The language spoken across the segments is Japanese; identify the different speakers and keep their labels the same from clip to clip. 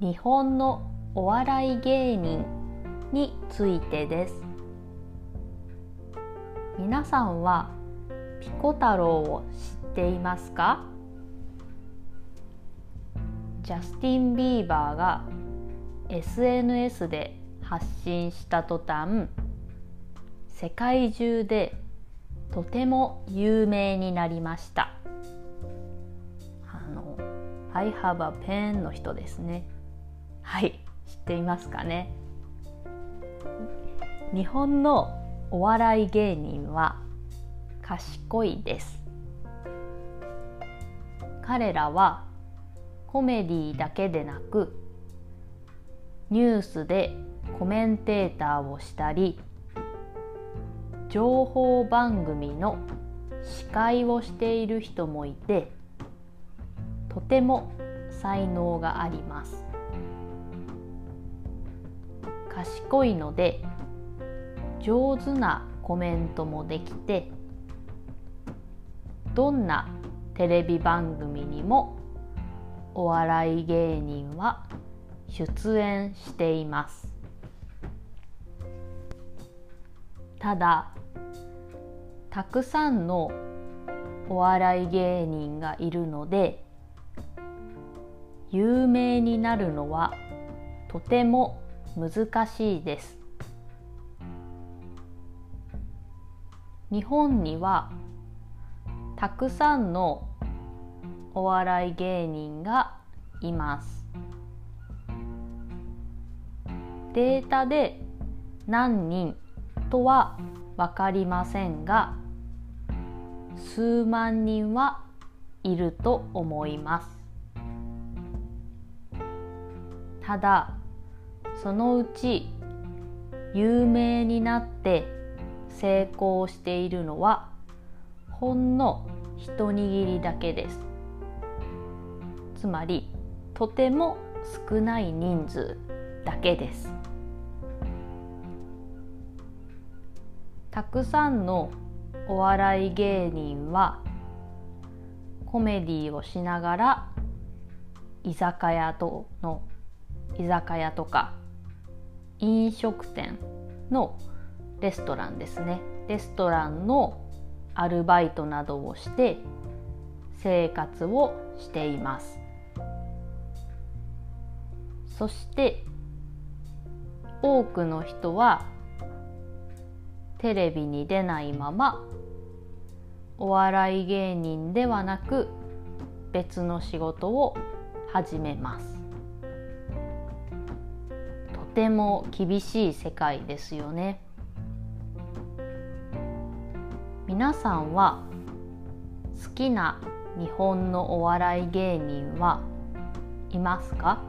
Speaker 1: 日本のお笑い芸人についてです。皆さんはピコ太郎を知っていますか？ジャスティン・ビーバーが SNS で発信した途端世界中でとても有名になりました。あの「I have a pen」の人ですね。はい知っていますかね？日本のお笑い芸人は賢いです。彼らはコメディだけでなくニュースでコメンテーターをしたり情報番組の司会をしている人もいてとても才能があります。賢いので上手なコメントもできてどんなテレビ番組にもお笑い芸人は出演しています。ただたくさんのお笑い芸人がいるので有名になるのはとても難しいです。日本にはたくさんのお笑い芸人がいます。データで何人とは分かりませんが数万人はいると思います。ただそのうち有名になって成功しているのはほんの一握りだけです。つまりとても少ない人数だけです。たくさんのお笑い芸人はコメディをしながら居酒屋との居酒屋とか飲食店のレストランですね。レストランのアルバイトなどをして生活をしています。そして多くの人はテレビに出ないままお笑い芸人ではなく別の仕事を始めます。ても厳しい世界ですよね。皆さんは好きな日本のお笑い芸人はいますか？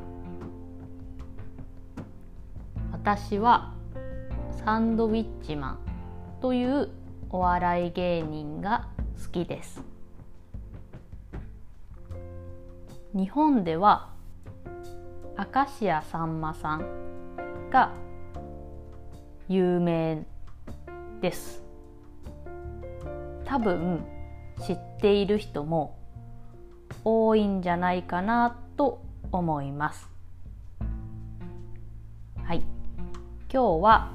Speaker 1: 私はサンドウィッチマンというお笑い芸人が好きです。日本では明石家さんまさんが有名です。多分知っている人も多いんじゃないかなと思います。はい。今日は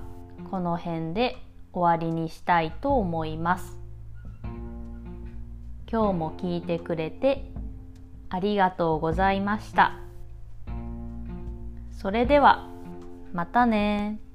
Speaker 1: この辺で終わりにしたいと思います。今日も聞いてくれてありがとうございました。それでは。またね。